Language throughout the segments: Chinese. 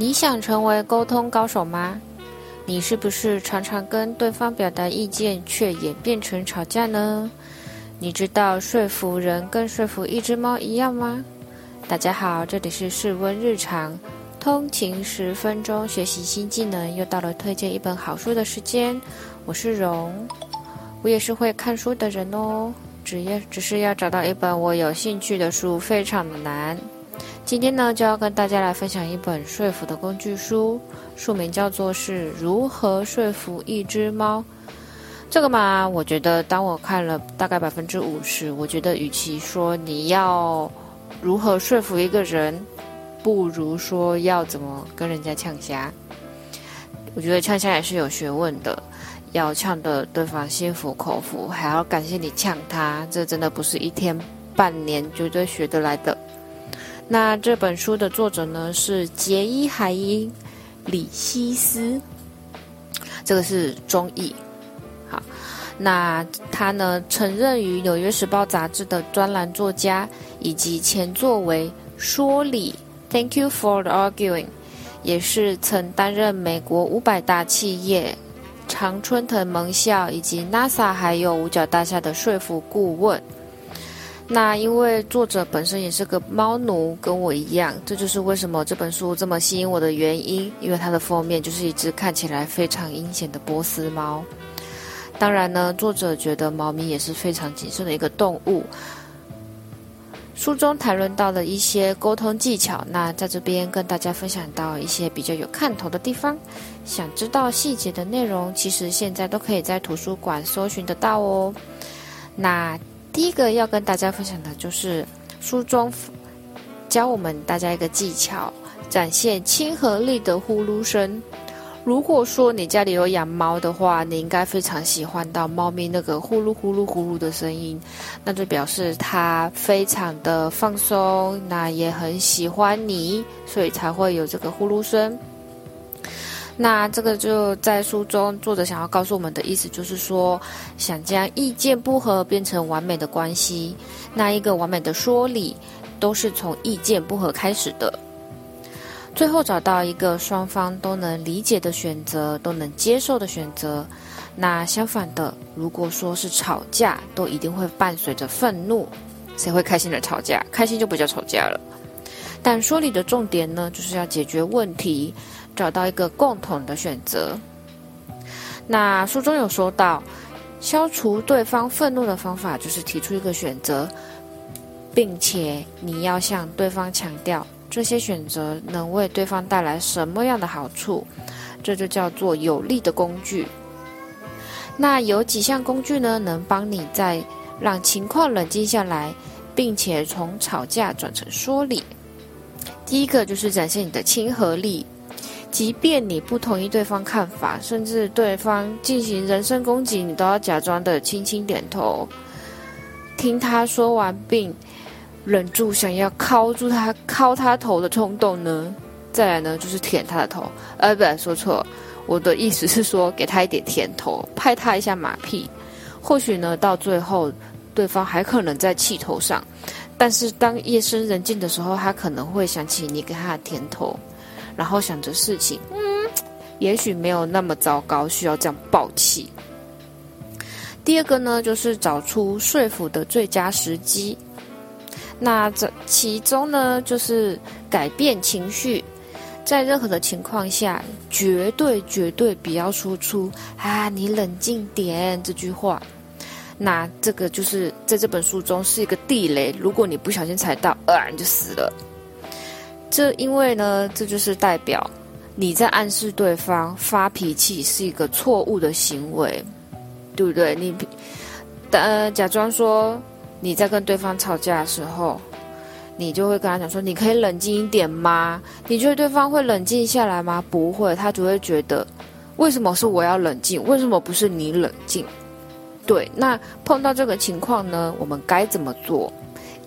你想成为沟通高手吗？你是不是常常跟对方表达意见，却演变成吵架呢？你知道说服人跟说服一只猫一样吗？大家好，这里是室温日常，通勤十分钟，学习新技能，又到了推荐一本好书的时间。我是荣，我也是会看书的人哦，只要只是要找到一本我有兴趣的书，非常的难。今天呢，就要跟大家来分享一本说服的工具书，书名叫做是如何说服一只猫。这个嘛，我觉得当我看了大概百分之五十，我觉得与其说你要如何说服一个人，不如说要怎么跟人家呛虾。我觉得呛虾也是有学问的，要呛得对方心服口服，还要感谢你呛他，这真的不是一天半年绝对学得来的。那这本书的作者呢是杰伊海因里希斯，这个是中译。好，那他呢曾任于《纽约时报》杂志的专栏作家，以及前作为说理 “Thank you for the arguing”，也是曾担任美国五百大企业、常春藤盟校以及 NASA 还有五角大厦的说服顾问。那因为作者本身也是个猫奴，跟我一样，这就是为什么这本书这么吸引我的原因。因为它的封面就是一只看起来非常阴险的波斯猫。当然呢，作者觉得猫咪也是非常谨慎的一个动物。书中谈论到了一些沟通技巧，那在这边跟大家分享到一些比较有看头的地方。想知道细节的内容，其实现在都可以在图书馆搜寻得到哦。那。第一个要跟大家分享的就是书中教我们大家一个技巧，展现亲和力的呼噜声。如果说你家里有养猫的话，你应该非常喜欢到猫咪那个呼噜呼噜呼噜的声音，那就表示它非常的放松，那也很喜欢你，所以才会有这个呼噜声。那这个就在书中，作者想要告诉我们的意思就是说，想将意见不合变成完美的关系。那一个完美的说理，都是从意见不合开始的。最后找到一个双方都能理解的选择，都能接受的选择。那相反的，如果说是吵架，都一定会伴随着愤怒。谁会开心的吵架？开心就不叫吵架了。但说理的重点呢，就是要解决问题。找到一个共同的选择。那书中有说到，消除对方愤怒的方法就是提出一个选择，并且你要向对方强调这些选择能为对方带来什么样的好处，这就叫做有力的工具。那有几项工具呢，能帮你在让情况冷静下来，并且从吵架转成说理。第一个就是展现你的亲和力。即便你不同意对方看法，甚至对方进行人身攻击，你都要假装的轻轻点头，听他说完，并忍住想要敲住他、敲他头的冲动呢？再来呢，就是舔他的头。呃，不，说错，我的意思是说，给他一点甜头，拍他一下马屁。或许呢，到最后，对方还可能在气头上，但是当夜深人静的时候，他可能会想起你给他的甜头。然后想着事情，嗯，也许没有那么糟糕，需要这样暴气。第二个呢，就是找出说服的最佳时机。那这其中呢，就是改变情绪，在任何的情况下，绝对绝对不要说出“啊，你冷静点”这句话。那这个就是在这本书中是一个地雷，如果你不小心踩到，啊，你就死了。这因为呢，这就是代表你在暗示对方发脾气是一个错误的行为，对不对？你呃假装说你在跟对方吵架的时候，你就会跟他讲说：“你可以冷静一点吗？”你觉得对方会冷静下来吗？不会，他只会觉得为什么是我要冷静？为什么不是你冷静？对，那碰到这个情况呢，我们该怎么做？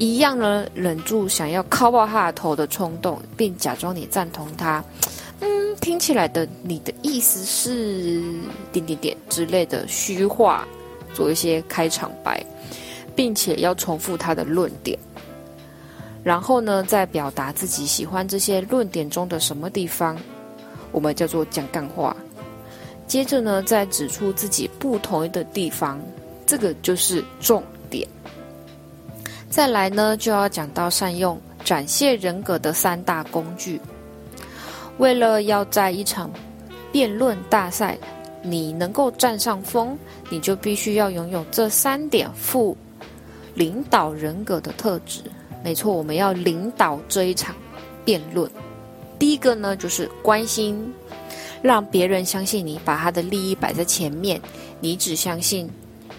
一样呢，忍住想要敲爆他的头的冲动，并假装你赞同他。嗯，听起来的你的意思是点点点之类的虚话，做一些开场白，并且要重复他的论点。然后呢，再表达自己喜欢这些论点中的什么地方，我们叫做讲干话。接着呢，再指出自己不同意的地方，这个就是重。再来呢，就要讲到善用展现人格的三大工具。为了要在一场辩论大赛，你能够占上风，你就必须要拥有这三点负领导人格的特质。没错，我们要领导这一场辩论。第一个呢，就是关心，让别人相信你，把他的利益摆在前面。你只相信，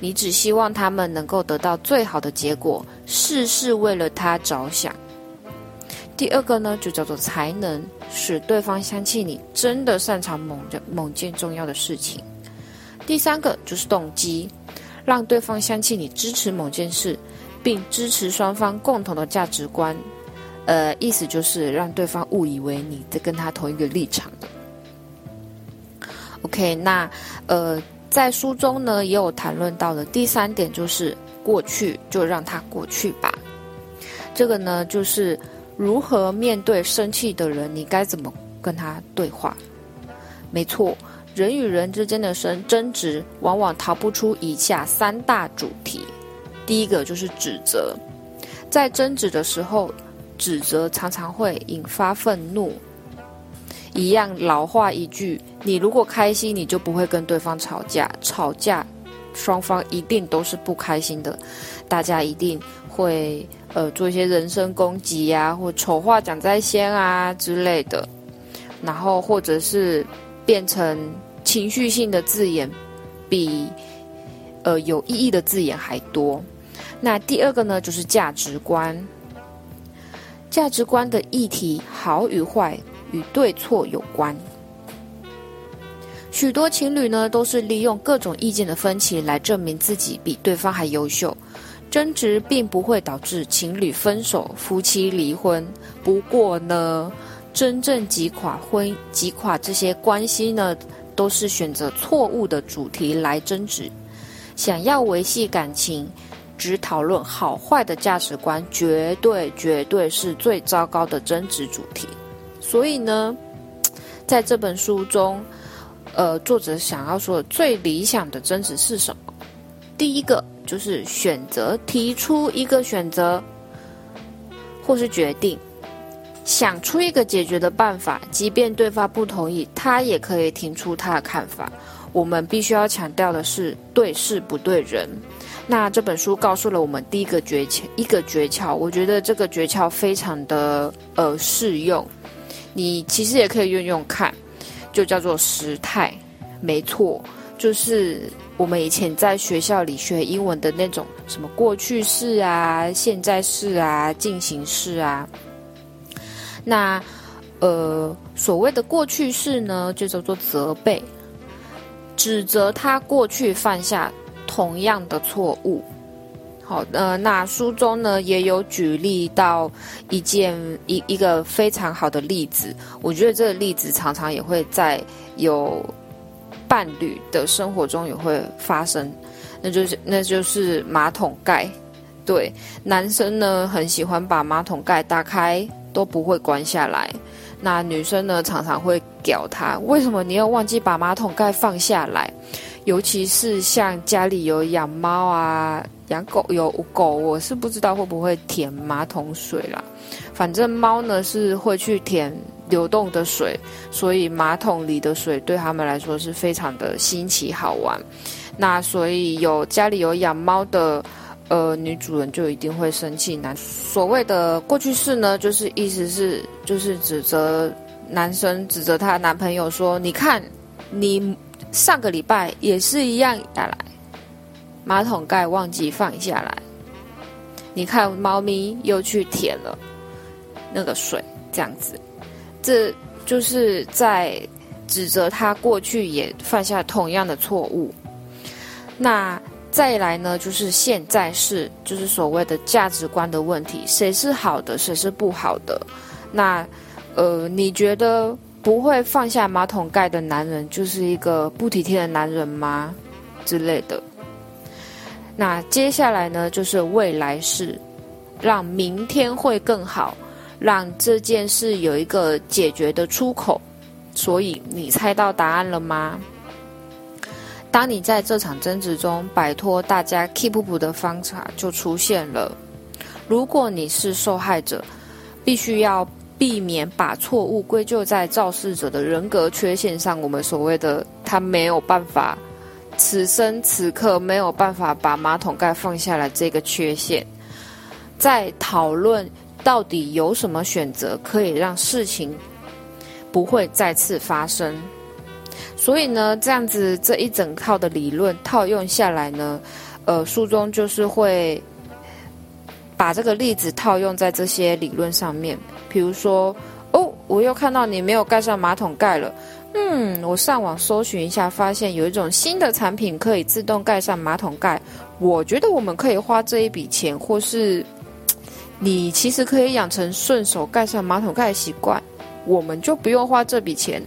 你只希望他们能够得到最好的结果，事事为了他着想。第二个呢，就叫做才能，使对方相信你真的擅长某件某件重要的事情。第三个就是动机，让对方相信你支持某件事。并支持双方共同的价值观，呃，意思就是让对方误以为你在跟他同一个立场的。OK，那呃，在书中呢也有谈论到的第三点就是过去就让它过去吧。这个呢就是如何面对生气的人，你该怎么跟他对话？没错，人与人之间的争争执往往逃不出以下三大主题。第一个就是指责，在争执的时候，指责常常会引发愤怒。一样老话一句，你如果开心，你就不会跟对方吵架。吵架，双方一定都是不开心的，大家一定会呃做一些人身攻击呀，或丑话讲在先啊之类的，然后或者是变成情绪性的字眼，比呃有意义的字眼还多。那第二个呢，就是价值观。价值观的议题，好与坏与对错有关。许多情侣呢，都是利用各种意见的分歧来证明自己比对方还优秀。争执并不会导致情侣分手、夫妻离婚。不过呢，真正击垮婚、击垮这些关系呢，都是选择错误的主题来争执。想要维系感情。只讨论好坏的价值观，绝对绝对是最糟糕的争执主题。所以呢，在这本书中，呃，作者想要说最理想的争执是什么？第一个就是选择提出一个选择，或是决定，想出一个解决的办法，即便对方不同意，他也可以提出他的看法。我们必须要强调的是，对事不对人。那这本书告诉了我们第一个诀窍，一个诀窍，我觉得这个诀窍非常的呃适用，你其实也可以用用看，就叫做时态，没错，就是我们以前在学校里学英文的那种什么过去式啊、现在式啊、进行式啊。那呃所谓的过去式呢，就叫做责备，指责他过去犯下。同样的错误，好，呃，那书中呢也有举例到一件一一个非常好的例子，我觉得这个例子常常也会在有伴侣的生活中也会发生，那就是那就是马桶盖，对，男生呢很喜欢把马桶盖打开都不会关下来，那女生呢常常会屌他，为什么你要忘记把马桶盖放下来？尤其是像家里有养猫啊、养狗有狗，我是不知道会不会舔马桶水啦。反正猫呢是会去舔流动的水，所以马桶里的水对他们来说是非常的新奇好玩。那所以有家里有养猫的呃女主人就一定会生气。男所谓的过去式呢，就是意思是就是指责男生指责他男朋友说：“你看你。”上个礼拜也是一样下来，马桶盖忘记放下来。你看，猫咪又去舔了那个水，这样子，这就是在指责他过去也犯下同样的错误。那再来呢，就是现在是就是所谓的价值观的问题，谁是好的，谁是不好的？那呃，你觉得？不会放下马桶盖的男人就是一个不体贴的男人吗？之类的。那接下来呢，就是未来式。让明天会更好，让这件事有一个解决的出口。所以你猜到答案了吗？当你在这场争执中摆脱大家 keep up 的方法就出现了。如果你是受害者，必须要避免把错误归咎在肇事者的人格缺陷上。我们所谓的他没有办法，此生此刻没有办法把马桶盖放下来这个缺陷，在讨论到底有什么选择可以让事情不会再次发生。所以呢，这样子这一整套的理论套用下来呢，呃，书中就是会把这个例子套用在这些理论上面。比如说，哦，我又看到你没有盖上马桶盖了，嗯，我上网搜寻一下，发现有一种新的产品可以自动盖上马桶盖，我觉得我们可以花这一笔钱，或是你其实可以养成顺手盖上马桶盖的习惯，我们就不用花这笔钱。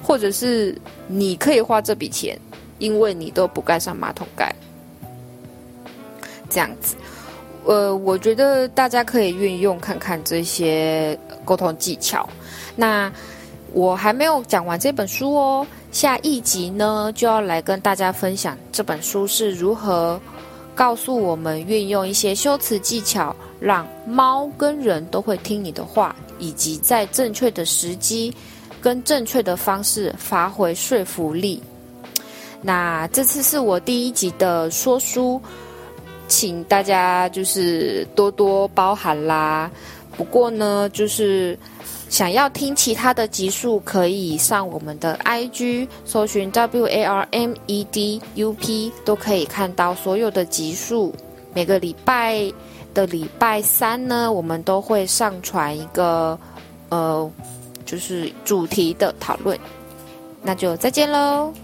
或者是你可以花这笔钱，因为你都不盖上马桶盖，这样子，呃，我觉得大家可以运用看看这些沟通技巧。那我还没有讲完这本书哦，下一集呢就要来跟大家分享这本书是如何告诉我们运用一些修辞技巧，让猫跟人都会听你的话，以及在正确的时机。跟正确的方式发挥说服力。那这次是我第一集的说书，请大家就是多多包涵啦。不过呢，就是想要听其他的集数，可以上我们的 IG 搜寻 W A R M E D U P，都可以看到所有的集数。每个礼拜的礼拜三呢，我们都会上传一个呃。就是主题的讨论，那就再见喽。